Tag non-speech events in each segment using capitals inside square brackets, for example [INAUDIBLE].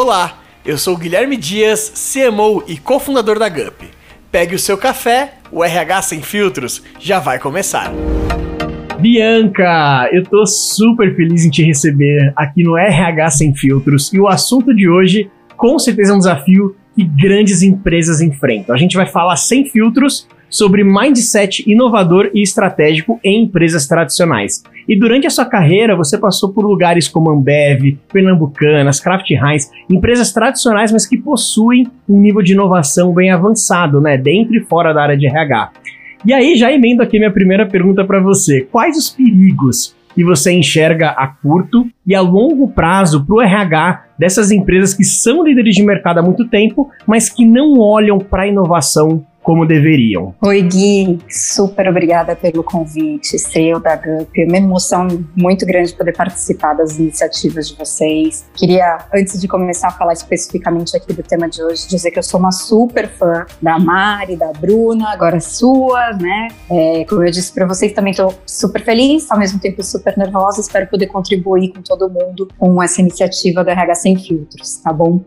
Olá, eu sou Guilherme Dias, CMO e cofundador da GUP. Pegue o seu café, o RH Sem Filtros já vai começar. Bianca, eu tô super feliz em te receber aqui no RH Sem Filtros e o assunto de hoje com certeza é um desafio que grandes empresas enfrentam. A gente vai falar sem filtros sobre mindset inovador e estratégico em empresas tradicionais. E durante a sua carreira, você passou por lugares como Ambev, Pernambucanas, Kraft Heinz, empresas tradicionais, mas que possuem um nível de inovação bem avançado, né, dentro e fora da área de RH. E aí, já emendo aqui minha primeira pergunta para você. Quais os perigos que você enxerga a curto e a longo prazo para o RH dessas empresas que são líderes de mercado há muito tempo, mas que não olham para a inovação como deveriam. Oi, Gui, super obrigada pelo convite seu da GUP. É uma emoção muito grande poder participar das iniciativas de vocês. Queria, antes de começar a falar especificamente aqui do tema de hoje, dizer que eu sou uma super fã da Mari, da Bruna, agora sua, né? É, como eu disse para vocês, também estou super feliz, ao mesmo tempo super nervosa. Espero poder contribuir com todo mundo com essa iniciativa do RH Sem Filtros, tá bom?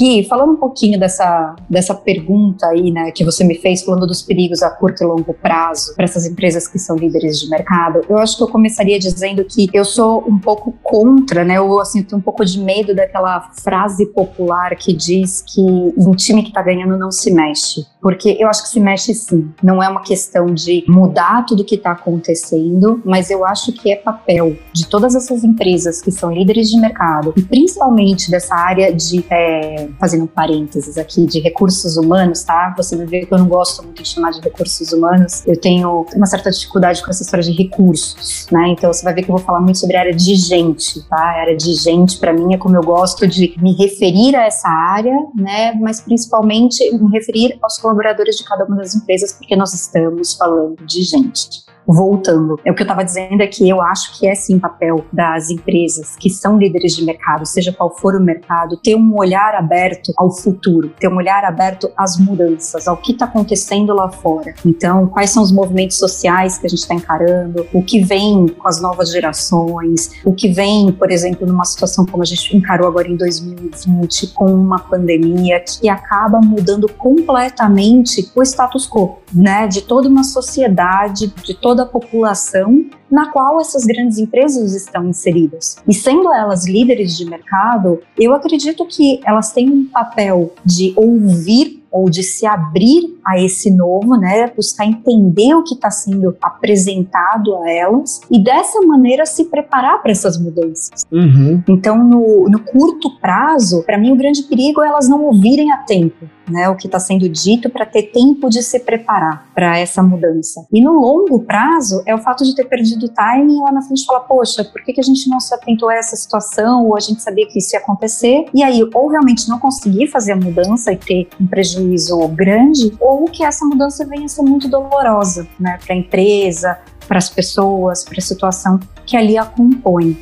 Gui, falando um pouquinho dessa, dessa pergunta aí, né, que você me fez fez falando dos perigos a curto e longo prazo para essas empresas que são líderes de mercado, eu acho que eu começaria dizendo que eu sou um pouco contra, né? Eu assim, tenho um pouco de medo daquela frase popular que diz que em time que está ganhando não se mexe. Porque eu acho que se mexe sim. Não é uma questão de mudar tudo que está acontecendo, mas eu acho que é papel de todas essas empresas que são líderes de mercado e principalmente dessa área de, é, fazendo um parênteses aqui, de recursos humanos, tá? Você vai ver que eu não gosto muito de chamar de recursos humanos, eu tenho uma certa dificuldade com essa história de recursos, né? Então você vai ver que eu vou falar muito sobre a área de gente, tá? A área de gente, para mim, é como eu gosto de me referir a essa área, né? Mas principalmente me referir aos colaboradores de cada uma das empresas, porque nós estamos falando de gente voltando. É o que eu estava dizendo é que eu acho que é sim papel das empresas que são líderes de mercado, seja qual for o mercado, ter um olhar aberto ao futuro, ter um olhar aberto às mudanças, ao que está acontecendo lá fora. Então, quais são os movimentos sociais que a gente está encarando, o que vem com as novas gerações, o que vem, por exemplo, numa situação como a gente encarou agora em 2020, com uma pandemia que acaba mudando completamente o status quo, né, de toda uma sociedade, de toda toda a população na qual essas grandes empresas estão inseridas. E sendo elas líderes de mercado, eu acredito que elas têm um papel de ouvir ou de se abrir a esse novo, né, buscar entender o que está sendo apresentado a elas e dessa maneira se preparar para essas mudanças. Uhum. Então, no, no curto prazo, para mim o grande perigo é elas não ouvirem a tempo, né, o que está sendo dito para ter tempo de se preparar para essa mudança. E no longo prazo é o fato de ter perdido o timing lá na frente falar, poxa, por que, que a gente não se atentou a essa situação ou a gente sabia que isso ia acontecer e aí ou realmente não conseguir fazer a mudança e ter um prejuízo prejuízo grande ou que essa mudança venha a ser muito dolorosa né, para a empresa, para as pessoas, para a situação que ali a compõe.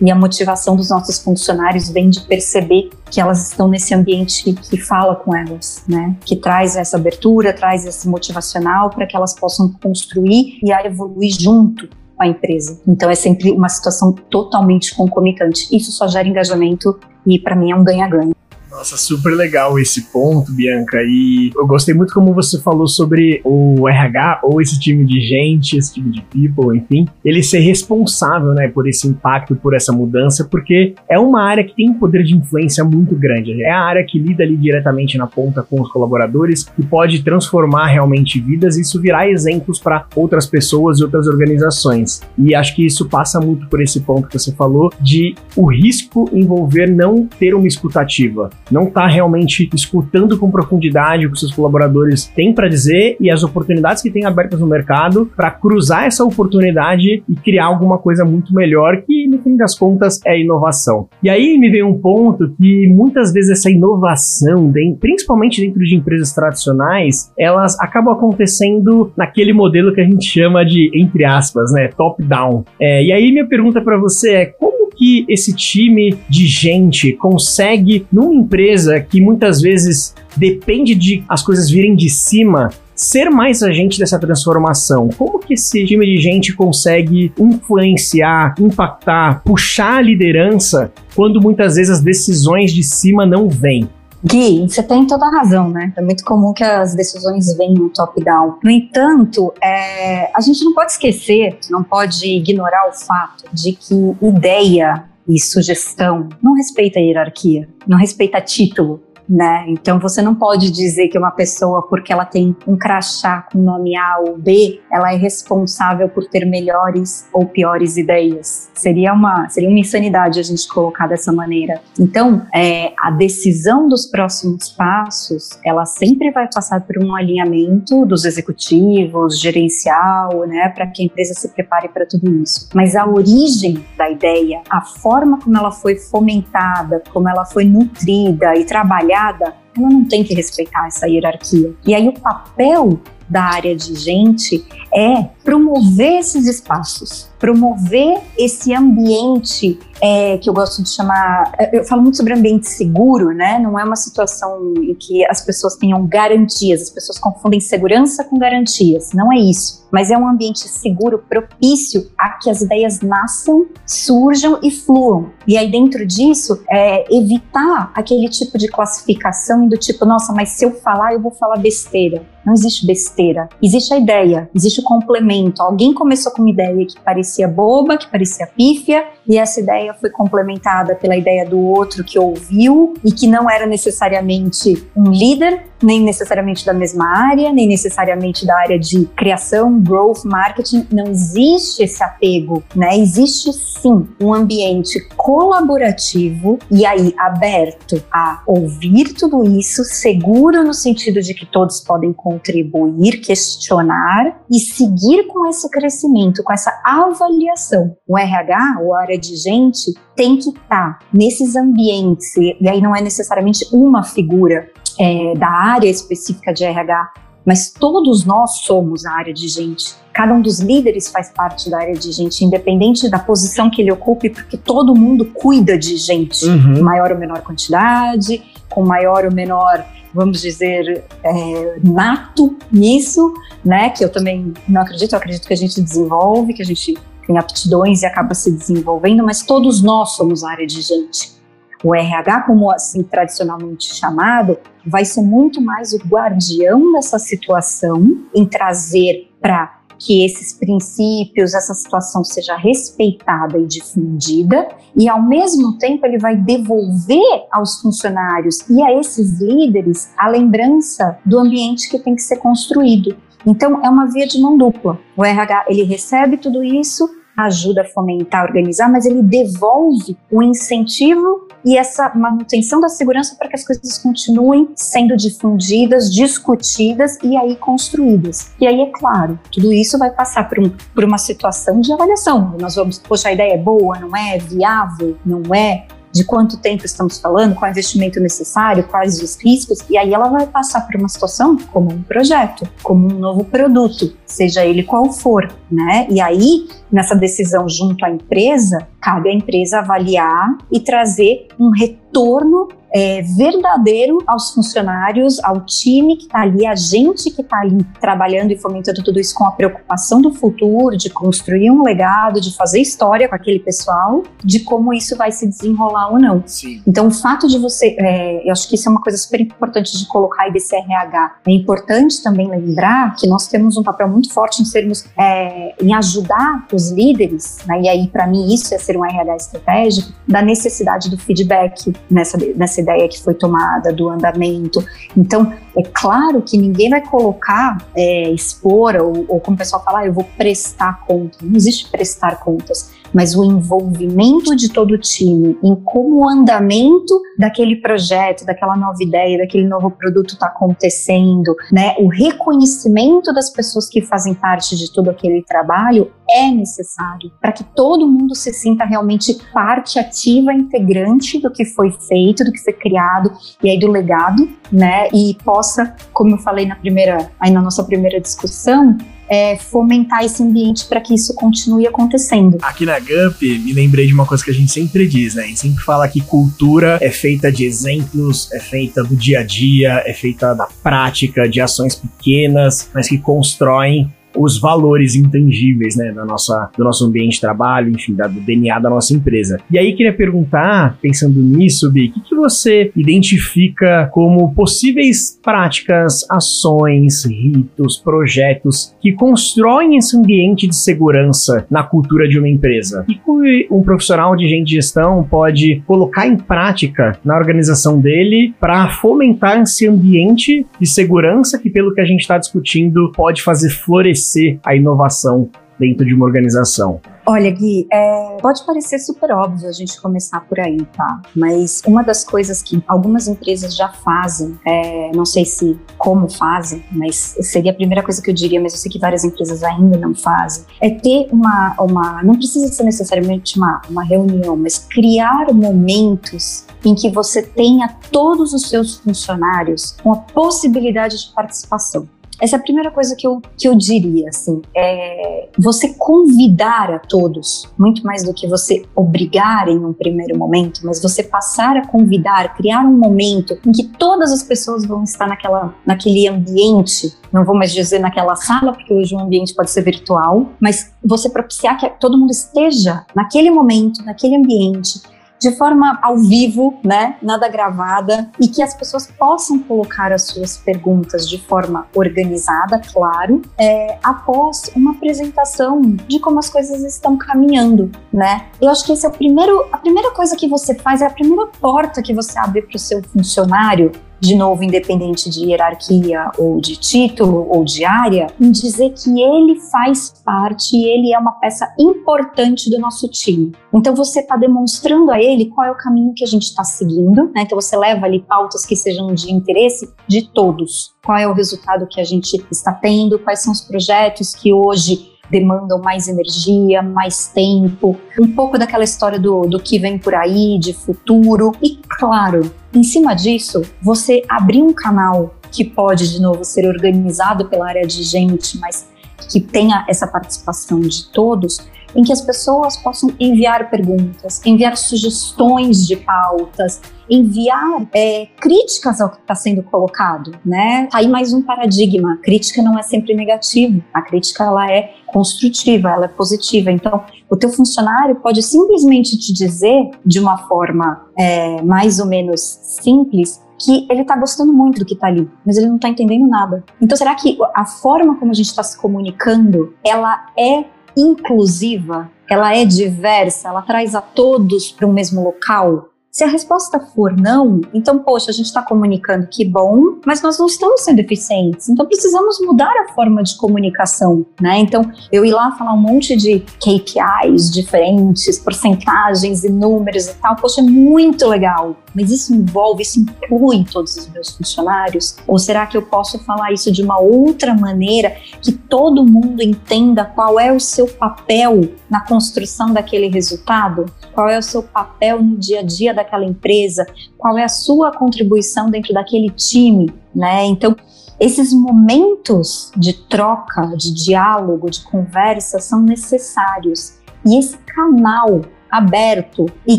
E a motivação dos nossos funcionários vem de perceber que elas estão nesse ambiente que fala com elas, né? Que traz essa abertura, traz esse motivacional para que elas possam construir e evoluir junto com a empresa. Então é sempre uma situação totalmente concomitante. Isso só gera engajamento e para mim é um ganha-ganha. Nossa, super legal esse ponto, Bianca. E eu gostei muito como você falou sobre o RH ou esse time de gente, esse time de people, enfim, ele ser responsável, né, por esse impacto, por essa mudança, porque é uma área que tem um poder de influência muito grande. É a área que lida ali diretamente na ponta com os colaboradores e pode transformar realmente vidas e isso virar exemplos para outras pessoas e outras organizações. E acho que isso passa muito por esse ponto que você falou de o risco envolver não ter uma escutativa não está realmente escutando com profundidade o que seus colaboradores têm para dizer e as oportunidades que têm abertas no mercado para cruzar essa oportunidade e criar alguma coisa muito melhor que, no fim das contas, é inovação. E aí me vem um ponto que muitas vezes essa inovação, principalmente dentro de empresas tradicionais, elas acabam acontecendo naquele modelo que a gente chama de, entre aspas, né, top-down. É, e aí minha pergunta para você é como que esse time de gente consegue, numa empresa que muitas vezes depende de as coisas virem de cima, ser mais agente dessa transformação. Como que esse time de gente consegue influenciar, impactar, puxar a liderança quando muitas vezes as decisões de cima não vêm? Gui, você tem toda a razão, né? É muito comum que as decisões venham top-down. No entanto, é, a gente não pode esquecer, não pode ignorar o fato de que ideia e sugestão não respeita a hierarquia, não respeita título, né? Então você não pode dizer que uma pessoa, porque ela tem um crachá com nome A ou B, ela é responsável por ter melhores ou piores ideias. Seria uma, seria uma insanidade a gente colocar dessa maneira. Então, é, a decisão dos próximos passos, ela sempre vai passar por um alinhamento dos executivos, gerencial, né, para que a empresa se prepare para tudo isso. Mas a origem da ideia, a forma como ela foi fomentada, como ela foi nutrida e trabalhada ela não tem que respeitar essa hierarquia. E aí o papel da área de gente é promover esses espaços, promover esse ambiente é, que eu gosto de chamar. Eu falo muito sobre ambiente seguro, né? Não é uma situação em que as pessoas tenham garantias, as pessoas confundem segurança com garantias. Não é isso. Mas é um ambiente seguro, propício a que as ideias nasçam, surjam e fluam. E aí, dentro disso, é evitar aquele tipo de classificação do tipo, nossa, mas se eu falar, eu vou falar besteira. Não existe besteira. Existe a ideia, existe o complemento. Alguém começou com uma ideia que parecia boba, que parecia pífia, e essa ideia foi complementada pela ideia do outro que ouviu e que não era necessariamente um líder, nem necessariamente da mesma área, nem necessariamente da área de criação, growth, marketing. Não existe esse apego, né? Existe sim um ambiente colaborativo e aí aberto a ouvir tudo isso, seguro no sentido de que todos podem contribuir, questionar e seguir com esse crescimento, com essa avaliação. O RH, ou a área de gente, tem que estar nesses ambientes, e aí não é necessariamente uma figura é, da área específica de RH, mas todos nós somos a área de gente. Cada um dos líderes faz parte da área de gente, independente da posição que ele ocupe, porque todo mundo cuida de gente, uhum. maior ou menor quantidade, com maior ou menor, vamos dizer, é, nato nisso, né? Que eu também não acredito, eu acredito que a gente desenvolve, que a gente tem aptidões e acaba se desenvolvendo, mas todos nós somos área de gente. O RH, como assim tradicionalmente chamado, vai ser muito mais o guardião dessa situação em trazer para que esses princípios, essa situação seja respeitada e difundida, e ao mesmo tempo ele vai devolver aos funcionários e a esses líderes a lembrança do ambiente que tem que ser construído. Então é uma via de mão dupla. O RH ele recebe tudo isso, ajuda a fomentar, organizar, mas ele devolve o incentivo e essa manutenção da segurança para que as coisas continuem sendo difundidas, discutidas e aí construídas. E aí, é claro, tudo isso vai passar por, um, por uma situação de avaliação. Nós vamos, poxa, a ideia é boa, não é? Viável, não é? de quanto tempo estamos falando, qual é o investimento necessário, quais os riscos, e aí ela vai passar por uma situação como um projeto, como um novo produto, seja ele qual for, né? E aí, nessa decisão junto à empresa, cabe à empresa avaliar e trazer um retorno é, verdadeiro aos funcionários, ao time que está ali, a gente que está ali trabalhando e fomentando tudo isso com a preocupação do futuro, de construir um legado, de fazer história com aquele pessoal, de como isso vai se desenrolar ou não. Sim. Então, o fato de você, é, eu acho que isso é uma coisa super importante de colocar aí desse RH. É importante também lembrar que nós temos um papel muito forte em sermos, é, em ajudar os líderes, né, e aí para mim isso é ser um RH estratégico, da necessidade do feedback nessa, nessa essa ideia que foi tomada do andamento. Então, é claro que ninguém vai colocar, é, expor, ou, ou como o pessoal fala, ah, eu vou prestar conta. Não existe prestar contas mas o envolvimento de todo o time em como o andamento daquele projeto, daquela nova ideia, daquele novo produto está acontecendo, né? O reconhecimento das pessoas que fazem parte de todo aquele trabalho é necessário para que todo mundo se sinta realmente parte ativa, integrante do que foi feito, do que foi criado e aí do legado, né? E possa, como eu falei na primeira, aí na nossa primeira discussão, é, fomentar esse ambiente para que isso continue acontecendo. Aqui na GUP, me lembrei de uma coisa que a gente sempre diz, né? A gente sempre fala que cultura é feita de exemplos, é feita do dia a dia, é feita da prática, de ações pequenas, mas que constroem os valores intangíveis, né, da nossa, do nosso ambiente de trabalho, enfim, da, do DNA da nossa empresa. E aí queria perguntar, pensando nisso, Bi, o que, que você identifica como possíveis práticas, ações, ritos, projetos que constroem esse ambiente de segurança na cultura de uma empresa? E que um profissional de gestão pode colocar em prática na organização dele para fomentar esse ambiente de segurança que, pelo que a gente está discutindo, pode fazer florescer ser a inovação dentro de uma organização? Olha, Gui, é, pode parecer super óbvio a gente começar por aí, tá? Mas uma das coisas que algumas empresas já fazem, é, não sei se como fazem, mas seria a primeira coisa que eu diria, mas eu sei que várias empresas ainda não fazem, é ter uma, uma não precisa ser necessariamente uma, uma reunião, mas criar momentos em que você tenha todos os seus funcionários com a possibilidade de participação. Essa é a primeira coisa que eu, que eu diria, assim, é você convidar a todos, muito mais do que você obrigar em um primeiro momento, mas você passar a convidar, criar um momento em que todas as pessoas vão estar naquela, naquele ambiente, não vou mais dizer naquela sala, porque hoje o ambiente pode ser virtual, mas você propiciar que todo mundo esteja naquele momento, naquele ambiente, de forma ao vivo, né, nada gravada, e que as pessoas possam colocar as suas perguntas de forma organizada, claro, é, após uma apresentação de como as coisas estão caminhando, né? Eu acho que esse é o primeiro, a primeira coisa que você faz é a primeira porta que você abre para o seu funcionário de novo, independente de hierarquia ou de título ou de área, em dizer que ele faz parte e ele é uma peça importante do nosso time. Então você está demonstrando a ele qual é o caminho que a gente está seguindo, né? Então você leva ali pautas que sejam de interesse de todos. Qual é o resultado que a gente está tendo, quais são os projetos que hoje demandam mais energia, mais tempo, um pouco daquela história do, do que vem por aí, de futuro. E claro, em cima disso, você abrir um canal que pode, de novo, ser organizado pela área de gente, mas que tenha essa participação de todos, em que as pessoas possam enviar perguntas, enviar sugestões de pautas, enviar é, críticas ao que está sendo colocado, né? Tá aí mais um paradigma. A crítica não é sempre negativa. A crítica ela é construtiva, ela é positiva. Então, o teu funcionário pode simplesmente te dizer de uma forma é, mais ou menos simples que ele está gostando muito do que está ali, mas ele não está entendendo nada. Então, será que a forma como a gente está se comunicando, ela é inclusiva, ela é diversa, ela traz a todos para o mesmo local? Se a resposta for não, então, poxa, a gente está comunicando que bom, mas nós não estamos sendo eficientes. Então, precisamos mudar a forma de comunicação, né? Então, eu ir lá falar um monte de KPIs diferentes, porcentagens e números e tal, poxa, é muito legal. Mas isso envolve, isso inclui todos os meus funcionários? Ou será que eu posso falar isso de uma outra maneira que todo mundo entenda qual é o seu papel na construção daquele resultado? Qual é o seu papel no dia a dia da daquela empresa, qual é a sua contribuição dentro daquele time, né? Então, esses momentos de troca, de diálogo, de conversa são necessários. E esse canal aberto e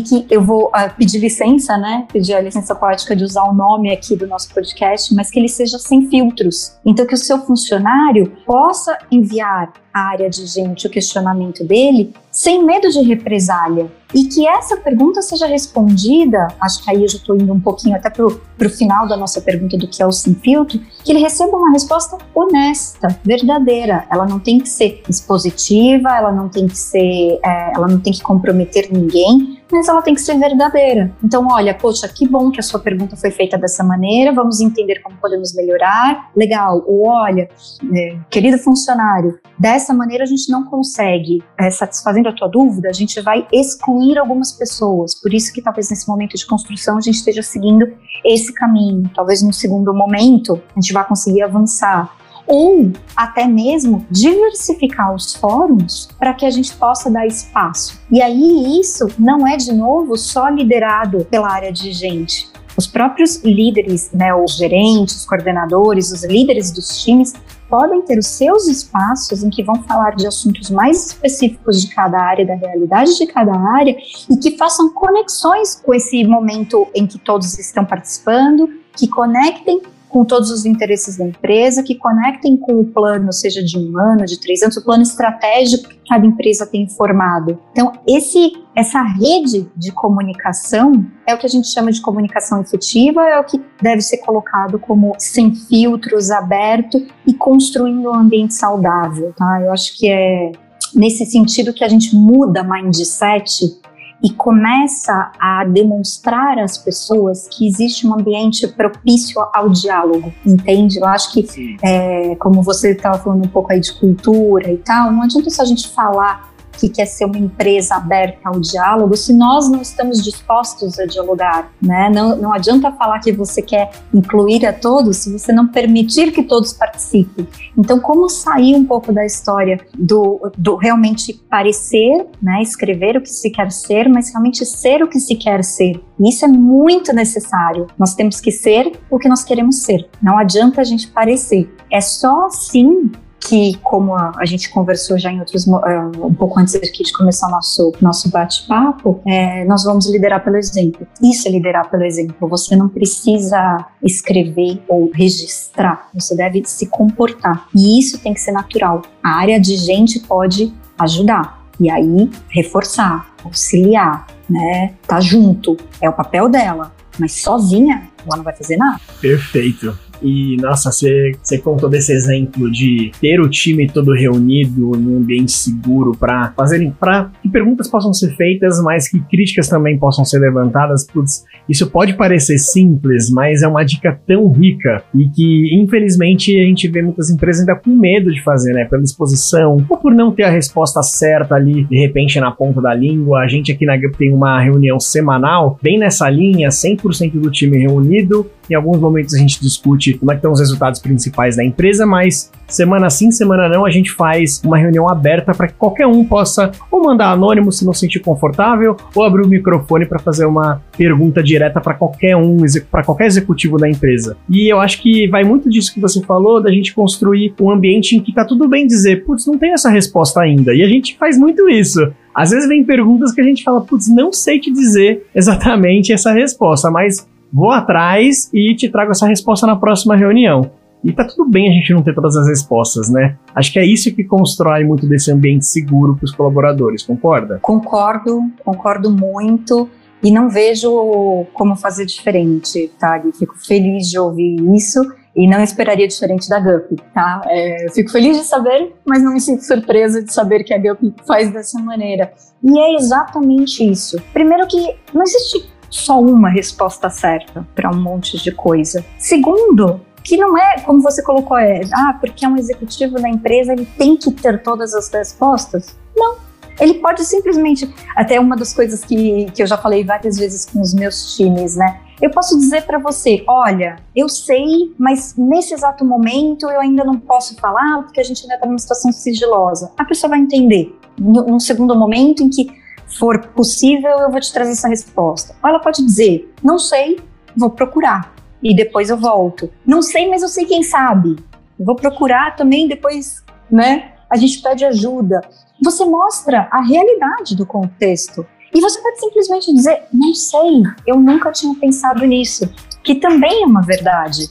que eu vou uh, pedir licença, né? Pedir a licença poética de usar o nome aqui do nosso podcast, mas que ele seja sem filtros. Então, que o seu funcionário possa enviar à área de gente o questionamento dele sem medo de represália. E que essa pergunta seja respondida, acho que aí eu já estou indo um pouquinho até para o final da nossa pergunta do que é o sem filtro, que ele receba uma resposta honesta, verdadeira. Ela não tem que ser expositiva, ela não tem que ser, é, ela não tem que comprometer ninguém, mas ela tem que ser verdadeira. Então, olha, poxa, que bom que a sua pergunta foi feita dessa maneira, vamos entender como podemos melhorar. Legal. Ou olha, é, querido funcionário, dessa maneira a gente não consegue, é, satisfazendo a tua dúvida, a gente vai excluir algumas pessoas. Por isso que talvez nesse momento de construção a gente esteja seguindo esse caminho. Talvez num segundo momento a gente vá conseguir avançar ou até mesmo diversificar os fóruns para que a gente possa dar espaço. E aí isso não é de novo só liderado pela área de gente. Os próprios líderes, né, os gerentes, os coordenadores, os líderes dos times podem ter os seus espaços em que vão falar de assuntos mais específicos de cada área, da realidade de cada área, e que façam conexões com esse momento em que todos estão participando, que conectem com todos os interesses da empresa, que conectem com o plano, seja de um ano, de três anos, o plano estratégico que cada empresa tem formado. Então, esse, essa rede de comunicação é o que a gente chama de comunicação efetiva, é o que deve ser colocado como sem filtros, aberto e construindo um ambiente saudável, tá? Eu acho que é nesse sentido que a gente muda mindset e começa a demonstrar às pessoas que existe um ambiente propício ao diálogo, entende? Eu acho que, é, como você estava falando um pouco aí de cultura e tal, não adianta só a gente falar que quer ser uma empresa aberta ao diálogo se nós não estamos dispostos a dialogar, né? Não, não adianta falar que você quer incluir a todos se você não permitir que todos participem. Então, como sair um pouco da história do, do realmente parecer, né? Escrever o que se quer ser, mas realmente ser o que se quer ser. isso é muito necessário. Nós temos que ser o que nós queremos ser. Não adianta a gente parecer. É só assim que, como a, a, gente conversou já em outros, uh, um pouco antes aqui de começar nosso, nosso bate-papo, é, nós vamos liderar pelo exemplo. Isso é liderar pelo exemplo. Você não precisa escrever ou registrar, você deve se comportar. E isso tem que ser natural. A área de gente pode ajudar. E aí, reforçar, auxiliar, né? Tá junto. É o papel dela. Mas sozinha, ela não vai fazer nada. Perfeito. E, nossa, você, contou desse exemplo de ter o time todo reunido num ambiente seguro para fazerem, para que perguntas possam ser feitas, mas que críticas também possam ser levantadas. Putz, isso pode parecer simples, mas é uma dica tão rica e que, infelizmente, a gente vê muitas empresas ainda com medo de fazer, né? Pela exposição, ou por não ter a resposta certa ali, de repente, na ponta da língua. A gente aqui na GUP tem uma reunião semanal, bem nessa linha, 100% do time reunido. Em alguns momentos a gente discute como é que estão os resultados principais da empresa, mas semana sim, semana não, a gente faz uma reunião aberta para que qualquer um possa ou mandar anônimo se não sentir confortável, ou abrir o microfone para fazer uma pergunta direta para qualquer um, para qualquer executivo da empresa. E eu acho que vai muito disso que você falou, da gente construir um ambiente em que tá tudo bem dizer, putz, não tem essa resposta ainda. E a gente faz muito isso. Às vezes vem perguntas que a gente fala, putz, não sei te dizer exatamente essa resposta, mas vou atrás e te trago essa resposta na próxima reunião. E tá tudo bem a gente não ter todas as respostas, né? Acho que é isso que constrói muito desse ambiente seguro para os colaboradores, concorda? Concordo, concordo muito. E não vejo como fazer diferente, tá? E fico feliz de ouvir isso e não esperaria diferente da GUP, tá? É, eu fico feliz de saber, mas não me sinto surpresa de saber que a GUP faz dessa maneira. E é exatamente isso. Primeiro que não existe só uma resposta certa para um monte de coisa. Segundo, que não é, como você colocou, é, ah, porque é um executivo da empresa, ele tem que ter todas as respostas. Não. Ele pode simplesmente, até uma das coisas que, que eu já falei várias vezes com os meus times, né? Eu posso dizer para você, olha, eu sei, mas nesse exato momento eu ainda não posso falar porque a gente ainda está numa situação sigilosa. A pessoa vai entender. Num segundo momento em que for possível, eu vou te trazer essa resposta. Ou ela pode dizer, não sei, vou procurar e depois eu volto. Não sei, mas eu sei quem sabe. Vou procurar também, depois, né? A gente pede ajuda. Você mostra a realidade do contexto. E você pode simplesmente dizer, não sei, eu nunca tinha pensado nisso, que também é uma verdade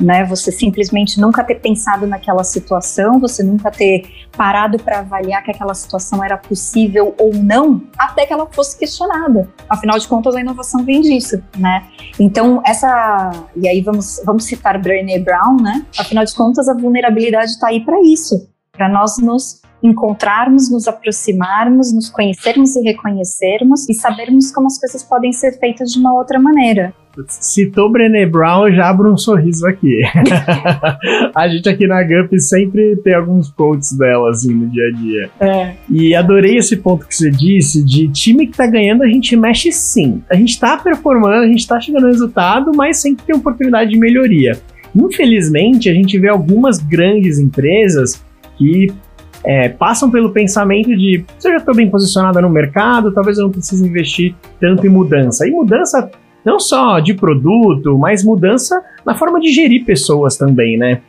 né? Você simplesmente nunca ter pensado naquela situação, você nunca ter parado para avaliar que aquela situação era possível ou não, até que ela fosse questionada. Afinal de contas, a inovação vem disso, né? Então, essa. E aí vamos, vamos citar Brené Brown, né? Afinal de contas, a vulnerabilidade está aí para isso para nós nos encontrarmos, nos aproximarmos, nos conhecermos e reconhecermos e sabermos como as coisas podem ser feitas de uma outra maneira. Citou Brené Brown, já abro um sorriso aqui. [LAUGHS] a gente aqui na GUP sempre tem alguns quotes dela, assim, no dia a dia. É. E adorei esse ponto que você disse, de time que tá ganhando, a gente mexe sim. A gente tá performando, a gente tá chegando no resultado, mas sempre tem oportunidade de melhoria. Infelizmente, a gente vê algumas grandes empresas que é, passam pelo pensamento de se eu já estou bem posicionada no mercado, talvez eu não precise investir tanto em mudança. E mudança não só de produto, mas mudança na forma de gerir pessoas também, né?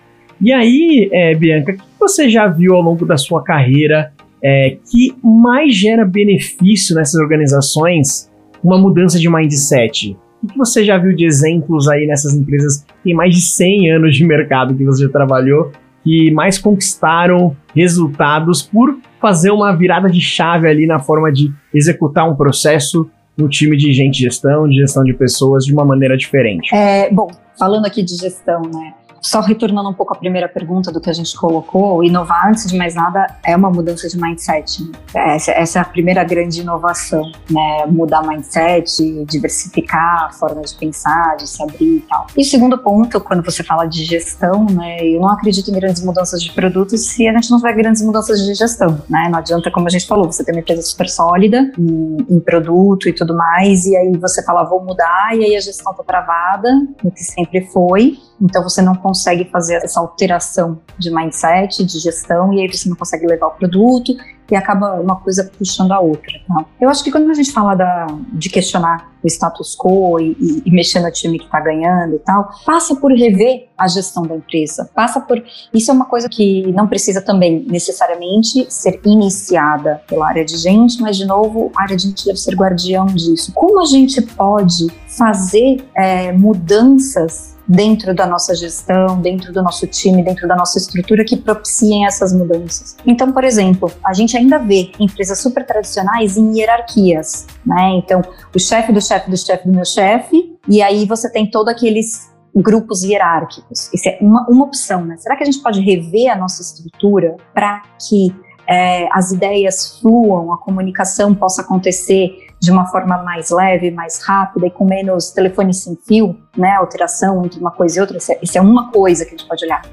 E aí, é, Bianca, o que você já viu ao longo da sua carreira é, que mais gera benefício nessas organizações uma mudança de mindset? O que você já viu de exemplos aí nessas empresas que têm mais de 100 anos de mercado que você já trabalhou que mais conquistaram resultados por fazer uma virada de chave ali na forma de executar um processo no time de gente de gestão, de gestão de pessoas de uma maneira diferente. É, bom, falando aqui de gestão, né? Só retornando um pouco à primeira pergunta do que a gente colocou, inovar, antes de mais nada, é uma mudança de mindset. Né? Essa, essa, é a primeira grande inovação, né? Mudar mindset, diversificar a forma de pensar, de se abrir e tal. E segundo ponto, quando você fala de gestão, né? Eu não acredito em grandes mudanças de produtos se a gente não tiver grandes mudanças de gestão, né? Não adianta, como a gente falou, você ter uma empresa super sólida em, em produto e tudo mais, e aí você fala, vou mudar, e aí a gestão tá travada, o que sempre foi, então você não consegue fazer essa alteração de mindset, de gestão, e aí você não consegue levar o produto e acaba uma coisa puxando a outra. Tá? Eu acho que quando a gente fala da, de questionar o status quo e, e, e mexer no time que está ganhando e tal, passa por rever a gestão da empresa. Passa por. Isso é uma coisa que não precisa também necessariamente ser iniciada pela área de gente, mas, de novo, a área de gente deve ser guardião disso. Como a gente pode fazer é, mudanças dentro da nossa gestão, dentro do nosso time, dentro da nossa estrutura que propiciem essas mudanças. Então, por exemplo, a gente ainda vê empresas super tradicionais em hierarquias, né? Então, o chefe do chefe do chefe do meu chefe, e aí você tem todos aqueles grupos hierárquicos. Isso é uma, uma opção, né? Será que a gente pode rever a nossa estrutura para que é, as ideias fluam, a comunicação possa acontecer de uma forma mais leve, mais rápida e com menos telefone sem fio, né, alteração entre uma coisa e outra, isso é, é uma coisa que a gente pode olhar.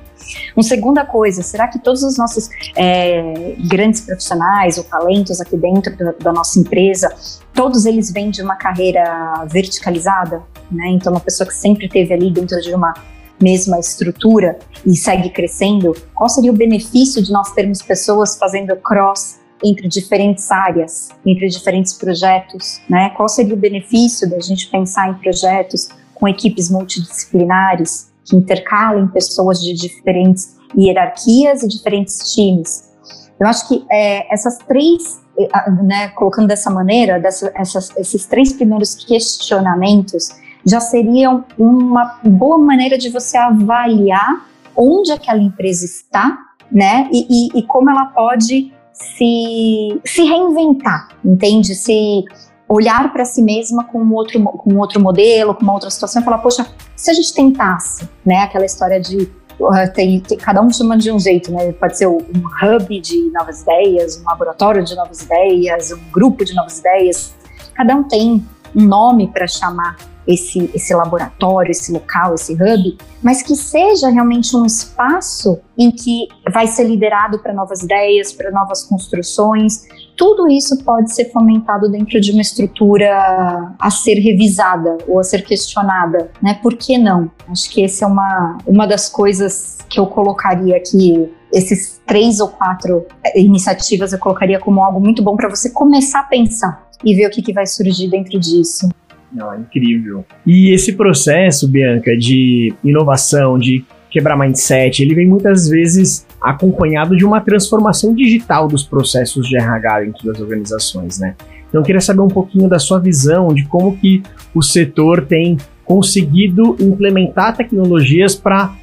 Uma segunda coisa, será que todos os nossos é, grandes profissionais ou talentos aqui dentro da, da, nossa empresa, todos eles vêm de uma carreira verticalizada, né? Então, uma pessoa que sempre teve ali dentro de uma mesma estrutura e segue crescendo, qual seria o benefício de nós termos pessoas fazendo cross entre diferentes áreas, entre diferentes projetos, né? Qual seria o benefício da gente pensar em projetos com equipes multidisciplinares que intercalem pessoas de diferentes hierarquias e diferentes times? Eu acho que é, essas três, é, né, colocando dessa maneira, dessa, essas, esses três primeiros questionamentos já seriam uma boa maneira de você avaliar onde aquela empresa está, né, e, e, e como ela pode se, se reinventar, entende? Se olhar para si mesma com um outro, com outro modelo, com uma outra situação e falar, poxa, se a gente tentasse, né, aquela história de uh, tem, tem, cada um chama de um jeito, né? Pode ser um hub de novas ideias, um laboratório de novas ideias, um grupo de novas ideias. Cada um tem um nome para chamar esse, esse laboratório, esse local, esse hub, mas que seja realmente um espaço em que vai ser liderado para novas ideias, para novas construções. Tudo isso pode ser fomentado dentro de uma estrutura a ser revisada ou a ser questionada, né? Por que não? Acho que essa é uma, uma das coisas que eu colocaria aqui esses três ou quatro iniciativas eu colocaria como algo muito bom para você começar a pensar e ver o que, que vai surgir dentro disso. Não, é incrível. E esse processo, Bianca, de inovação, de quebrar mindset, ele vem muitas vezes acompanhado de uma transformação digital dos processos de RH dentro das organizações, né? Então eu queria saber um pouquinho da sua visão de como que o setor tem conseguido implementar tecnologias para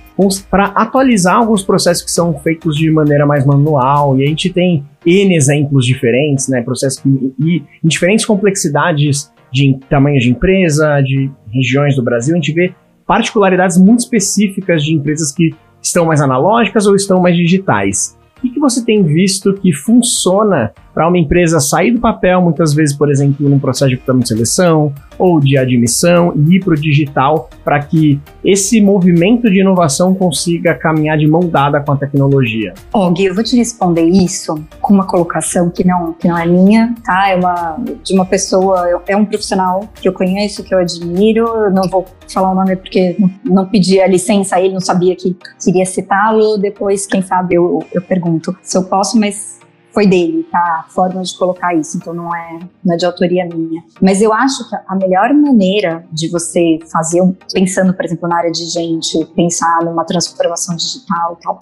para atualizar alguns processos que são feitos de maneira mais manual, e a gente tem N exemplos diferentes, né, processos que, e, em diferentes complexidades de tamanho de empresa, de regiões do Brasil, a gente vê particularidades muito específicas de empresas que estão mais analógicas ou estão mais digitais. O que, você tem visto que funciona para uma empresa sair do papel, muitas vezes, por exemplo, num processo de de seleção ou de admissão e ir para o digital, para que esse movimento de inovação consiga caminhar de mão dada com a tecnologia? Ó, Gui, eu vou te responder isso com uma colocação que não, que não é minha, tá? É uma de uma pessoa, é um profissional que eu conheço, que eu admiro, eu não vou falar o nome porque não, não pedi a licença a ele, não sabia que queria citá-lo, depois, quem sabe, eu, eu pergunto se eu posso, mas foi dele, tá? A forma de colocar isso, então não é, não é de autoria minha. Mas eu acho que a melhor maneira de você fazer, pensando, por exemplo, na área de gente, pensar numa transformação digital e tal,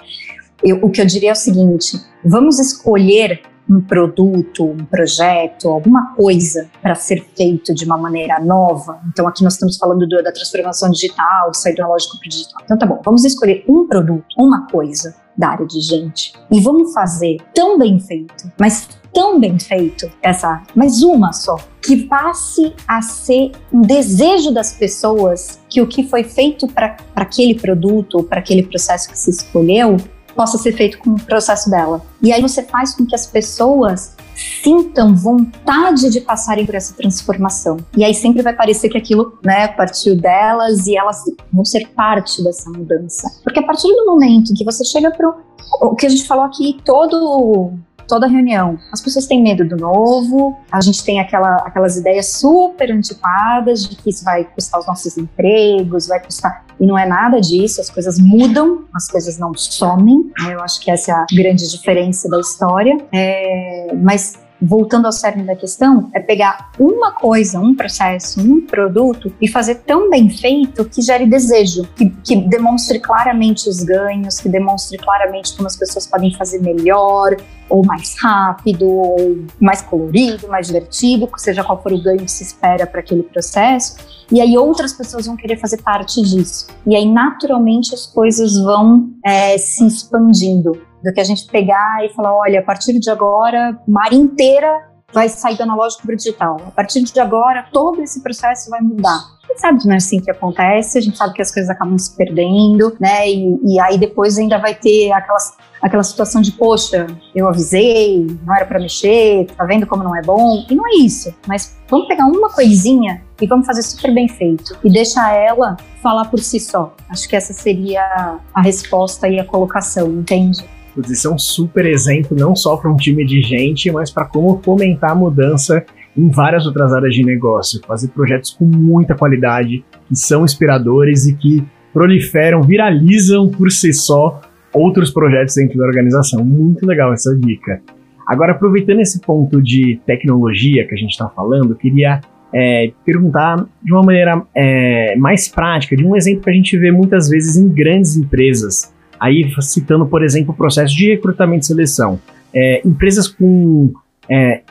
eu, o que eu diria é o seguinte: vamos escolher um produto, um projeto, alguma coisa para ser feito de uma maneira nova. Então, aqui nós estamos falando do, da transformação digital, do sair do analógico para o digital. Então, tá bom, vamos escolher um produto, uma coisa da área de gente e vamos fazer tão bem feito, mas tão bem feito essa, mas uma só, que passe a ser um desejo das pessoas que o que foi feito para aquele produto para aquele processo que se escolheu possa ser feito com o processo dela. E aí você faz com que as pessoas sintam vontade de passarem por essa transformação. E aí sempre vai parecer que aquilo, né, partiu delas e elas vão ser parte dessa mudança. Porque a partir do momento que você chega para o que a gente falou aqui, todo toda reunião. As pessoas têm medo do novo, a gente tem aquela, aquelas ideias super antiquadas de que isso vai custar os nossos empregos, vai custar. E não é nada disso, as coisas mudam, as coisas não somem. Né? Eu acho que essa é a grande diferença da história. É, mas voltando ao cerne da questão, é pegar uma coisa, um processo, um produto e fazer tão bem feito que gere desejo, que, que demonstre claramente os ganhos, que demonstre claramente como as pessoas podem fazer melhor, ou mais rápido, ou mais colorido, mais divertido, seja qual for o ganho que se espera para aquele processo. E aí outras pessoas vão querer fazer parte disso. E aí, naturalmente, as coisas vão é, se expandindo do que a gente pegar e falar, olha, a partir de agora, mar inteira vai sair do analógico para o digital. A partir de agora, todo esse processo vai mudar. A gente sabe não é assim que acontece, a gente sabe que as coisas acabam se perdendo, né? E, e aí depois ainda vai ter aquelas, aquela situação de, poxa, eu avisei, não era para mexer, tá vendo como não é bom? E não é isso, mas vamos pegar uma coisinha e vamos fazer super bem feito e deixar ela falar por si só. Acho que essa seria a resposta e a colocação, entende? Isso é um super exemplo, não só para um time de gente, mas para como fomentar a mudança em várias outras áreas de negócio. Fazer projetos com muita qualidade, que são inspiradores e que proliferam, viralizam por si só outros projetos dentro da organização. Muito legal essa dica. Agora, aproveitando esse ponto de tecnologia que a gente está falando, queria é, perguntar de uma maneira é, mais prática, de um exemplo que a gente vê muitas vezes em grandes empresas Aí, citando, por exemplo, o processo de recrutamento e seleção. É, empresas com é,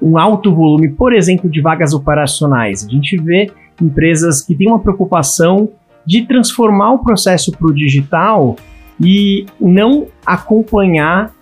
um alto volume, por exemplo, de vagas operacionais. A gente vê empresas que têm uma preocupação de transformar o processo para o digital e não acompanhar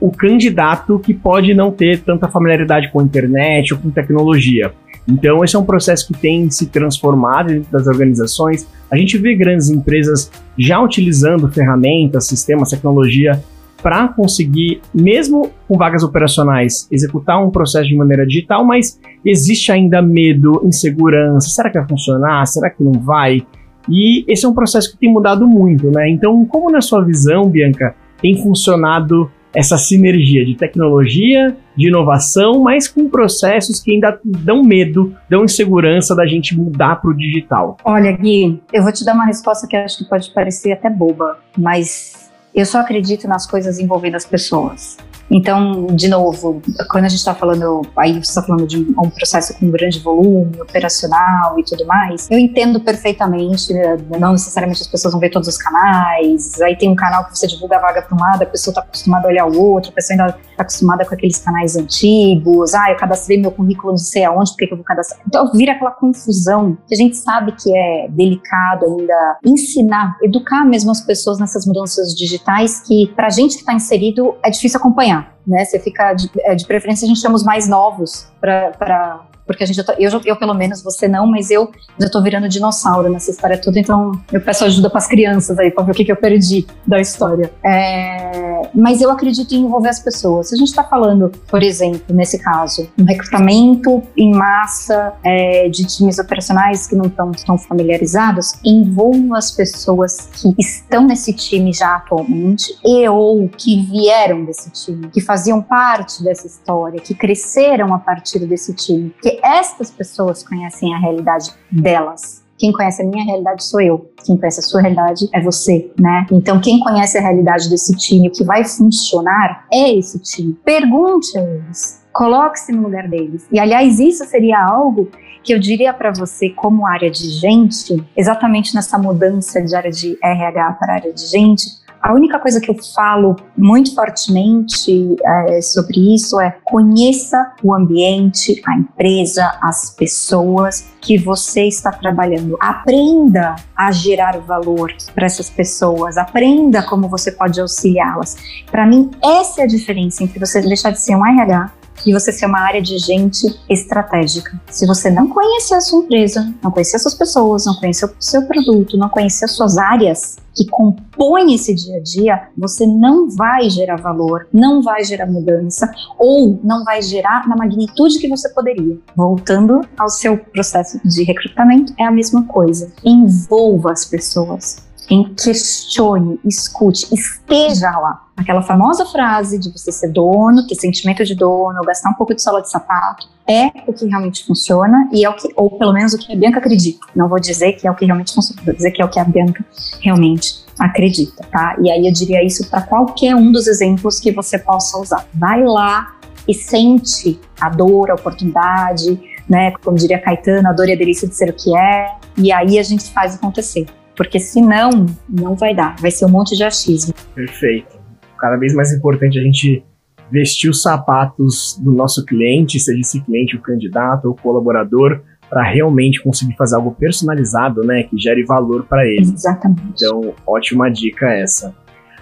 o candidato que pode não ter tanta familiaridade com a internet ou com tecnologia. Então, esse é um processo que tem se transformado dentro das organizações. A gente vê grandes empresas já utilizando ferramentas, sistemas, tecnologia para conseguir, mesmo com vagas operacionais, executar um processo de maneira digital, mas existe ainda medo, insegurança. Será que vai funcionar? Será que não vai? E esse é um processo que tem mudado muito, né? Então, como na sua visão, Bianca, tem funcionado essa sinergia de tecnologia, de inovação, mas com processos que ainda dão medo, dão insegurança da gente mudar para o digital? Olha, Gui, eu vou te dar uma resposta que acho que pode parecer até boba, mas eu só acredito nas coisas envolvendo as pessoas. Então, de novo, quando a gente está falando, aí você está falando de um processo com grande volume, operacional e tudo mais, eu entendo perfeitamente, né, não necessariamente as pessoas vão ver todos os canais, aí tem um canal que você divulga a vaga para um lado, a pessoa está acostumada a olhar o outro, a pessoa ainda está acostumada com aqueles canais antigos, ah, eu cadastrei meu currículo não sei aonde, por que eu vou cadastrar? Então vira aquela confusão que a gente sabe que é delicado ainda ensinar, educar mesmo as pessoas nessas mudanças digitais que para a gente que está inserido é difícil acompanhar né? Você fica, de, é, de preferência, a gente chama os mais novos para porque a gente já eu, eu, pelo menos, você não, mas eu já tô virando dinossauro nessa história toda, então eu peço ajuda para as crianças aí, para ver o que, que eu perdi da história. É, mas eu acredito em envolver as pessoas. Se a gente está falando, por exemplo, nesse caso, um recrutamento em massa é, de times operacionais que não estão tão familiarizados, envolva as pessoas que estão nesse time já atualmente e ou que vieram desse time, que faziam parte dessa história, que cresceram a partir desse time, porque estas pessoas conhecem a realidade delas. Quem conhece a minha realidade sou eu. Quem conhece a sua realidade é você, né? Então, quem conhece a realidade desse time, o que vai funcionar, é esse time. Pergunte a eles. Coloque-se no lugar deles. E, aliás, isso seria algo que eu diria para você, como área de gente, exatamente nessa mudança de área de RH para área de gente, a única coisa que eu falo muito fortemente é, sobre isso é conheça o ambiente, a empresa, as pessoas que você está trabalhando. Aprenda a gerar valor para essas pessoas, aprenda como você pode auxiliá-las. Para mim, essa é a diferença entre você deixar de ser um RH e você ser uma área de gente estratégica. Se você não conhecer a sua empresa, não conhecer as suas pessoas, não conhecer o seu produto, não conhecer as suas áreas que compõem esse dia a dia, você não vai gerar valor, não vai gerar mudança ou não vai gerar na magnitude que você poderia. Voltando ao seu processo de recrutamento, é a mesma coisa. Envolva as pessoas em questione, escute, esteja lá. Aquela famosa frase de você ser dono, ter sentimento de dono, gastar um pouco de sola de sapato, é o que realmente funciona e é o que, ou pelo menos o que a Bianca acredita. Não vou dizer que é o que realmente funciona, vou dizer que é o que a Bianca realmente acredita, tá? E aí eu diria isso para qualquer um dos exemplos que você possa usar. Vai lá e sente a dor, a oportunidade, né? Como diria Caetano, a dor e a delícia de ser o que é, e aí a gente faz acontecer porque senão não vai dar, vai ser um monte de achismo. Perfeito. Cada vez mais importante a gente vestir os sapatos do nosso cliente, seja esse cliente o candidato ou o colaborador, para realmente conseguir fazer algo personalizado, né, que gere valor para ele. Exatamente. Então, ótima dica essa.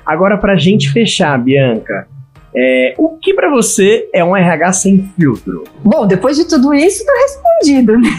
Agora, para a gente fechar, Bianca, é, o que para você é um RH sem filtro? Bom, depois de tudo isso, tá respondido, né?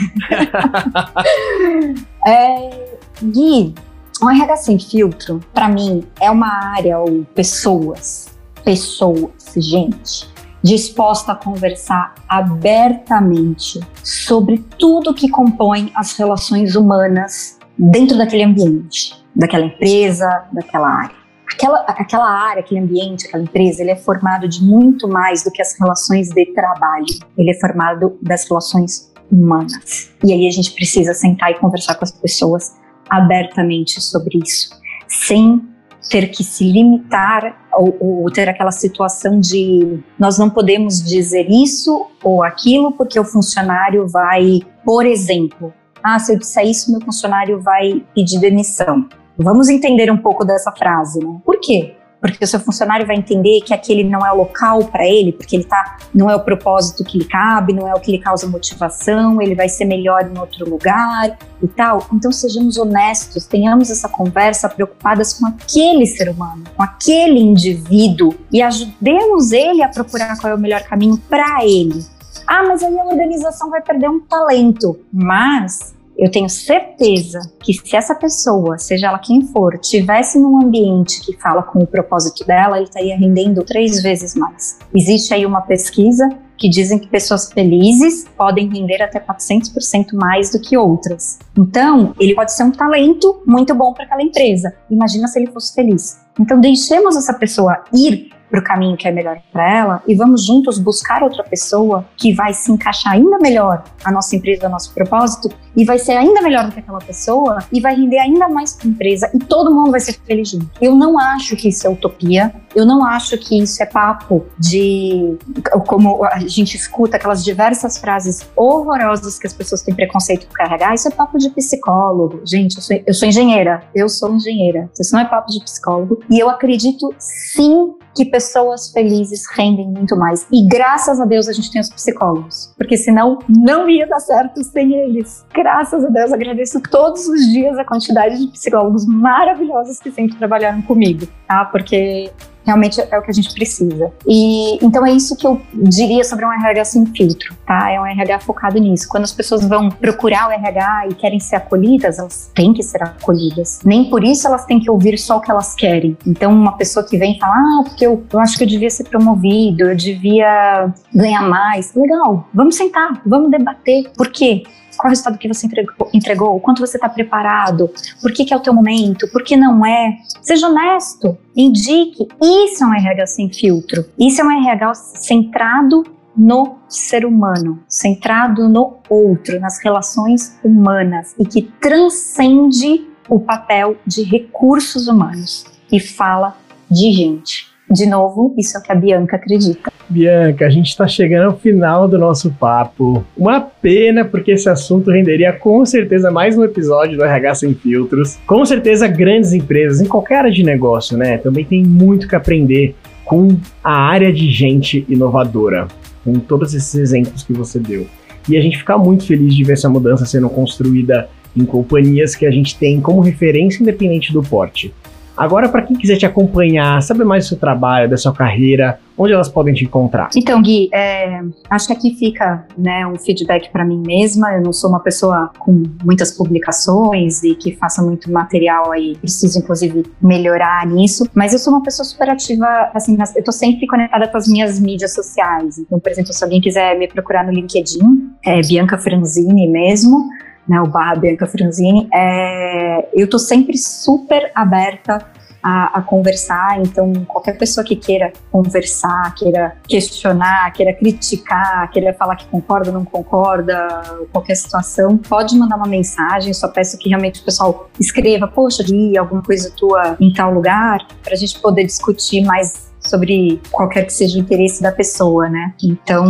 [LAUGHS] é, Gui, um RH sem filtro, para mim, é uma área ou pessoas, pessoas, gente, disposta a conversar abertamente sobre tudo que compõe as relações humanas dentro daquele ambiente, daquela empresa, daquela área. Aquela, aquela área, aquele ambiente, aquela empresa, ele é formado de muito mais do que as relações de trabalho. Ele é formado das relações humanas. E aí a gente precisa sentar e conversar com as pessoas abertamente sobre isso, sem ter que se limitar ou, ou, ter aquela situação de nós não podemos dizer isso ou aquilo porque o funcionário vai, por exemplo, ah, se eu disser isso, meu funcionário vai pedir demissão. Vamos entender um pouco dessa frase, né? Por quê? Porque o seu funcionário vai entender que aquele não é o local para ele, porque ele tá, não é o propósito que lhe cabe, não é o que lhe causa motivação, ele vai ser melhor em outro lugar e tal. Então sejamos honestos, tenhamos essa conversa preocupadas com aquele ser humano, com aquele indivíduo e ajudemos ele a procurar qual é o melhor caminho para ele. Ah, mas aí a organização vai perder um talento. Mas eu tenho certeza que se essa pessoa, seja ela quem for, tivesse num ambiente que fala com o propósito dela, ele estaria rendendo três vezes mais. Existe aí uma pesquisa que dizem que pessoas felizes podem render até 400% mais do que outras. Então, ele pode ser um talento muito bom para aquela empresa. Imagina se ele fosse feliz. Então, deixemos essa pessoa ir para o caminho que é melhor para ela e vamos juntos buscar outra pessoa que vai se encaixar ainda melhor a nossa empresa, ao nosso propósito e vai ser ainda melhor do que aquela pessoa e vai render ainda mais para a empresa e todo mundo vai ser feliz junto. Eu não acho que isso é utopia, eu não acho que isso é papo de como a gente escuta aquelas diversas frases horrorosas que as pessoas têm preconceito com carregar, isso é papo de psicólogo. Gente, eu sou, eu sou engenheira, eu sou engenheira. Isso não é papo de psicólogo e eu acredito sim que pessoas felizes rendem muito mais. E graças a Deus a gente tem os psicólogos, porque senão não ia dar certo sem eles. Graças a Deus agradeço todos os dias a quantidade de psicólogos maravilhosos que sempre trabalharam comigo, tá? Porque realmente é o que a gente precisa. E então é isso que eu diria sobre um RH sem filtro, tá? É um RH focado nisso. Quando as pessoas vão procurar o RH e querem ser acolhidas, elas têm que ser acolhidas. Nem por isso elas têm que ouvir só o que elas querem. Então, uma pessoa que vem falar, ah, porque eu, eu acho que eu devia ser promovido, eu devia ganhar mais. Legal, vamos sentar, vamos debater. Por quê? Qual o resultado que você entregou, entregou quanto você está preparado, por que, que é o teu momento, por que não é. Seja honesto, indique. Isso é um RH sem filtro. Isso é um RH centrado no ser humano, centrado no outro, nas relações humanas e que transcende o papel de recursos humanos e fala de gente. De novo, isso é o que a Bianca acredita. Bianca, a gente está chegando ao final do nosso papo. Uma pena, porque esse assunto renderia com certeza mais um episódio do RH Sem Filtros. Com certeza, grandes empresas, em qualquer área de negócio, né? Também tem muito que aprender com a área de gente inovadora, com todos esses exemplos que você deu. E a gente fica muito feliz de ver essa mudança sendo construída em companhias que a gente tem como referência independente do porte. Agora, para quem quiser te acompanhar, saber mais do seu trabalho, da sua carreira, onde elas podem te encontrar? Então, Gui, é, acho que aqui fica né, um feedback para mim mesma. Eu não sou uma pessoa com muitas publicações e que faça muito material aí. Preciso, inclusive, melhorar nisso. Mas eu sou uma pessoa super ativa, assim, eu tô sempre conectada com as minhas mídias sociais. Então, por exemplo, se alguém quiser me procurar no LinkedIn, é Bianca Franzini mesmo né, o barra Bianca Franzini, é, eu estou sempre super aberta a, a, conversar, então qualquer pessoa que queira conversar, queira questionar, queira criticar, queira falar que concorda, não concorda, qualquer situação, pode mandar uma mensagem, só peço que realmente o pessoal escreva, poxa, li alguma coisa tua em tal lugar, para a gente poder discutir mais sobre qualquer que seja o interesse da pessoa, né? Então,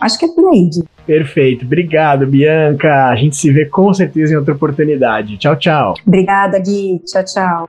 acho que é por aí. Perfeito. Obrigado, Bianca. A gente se vê com certeza em outra oportunidade. Tchau, tchau. Obrigada, Gui. Tchau, tchau.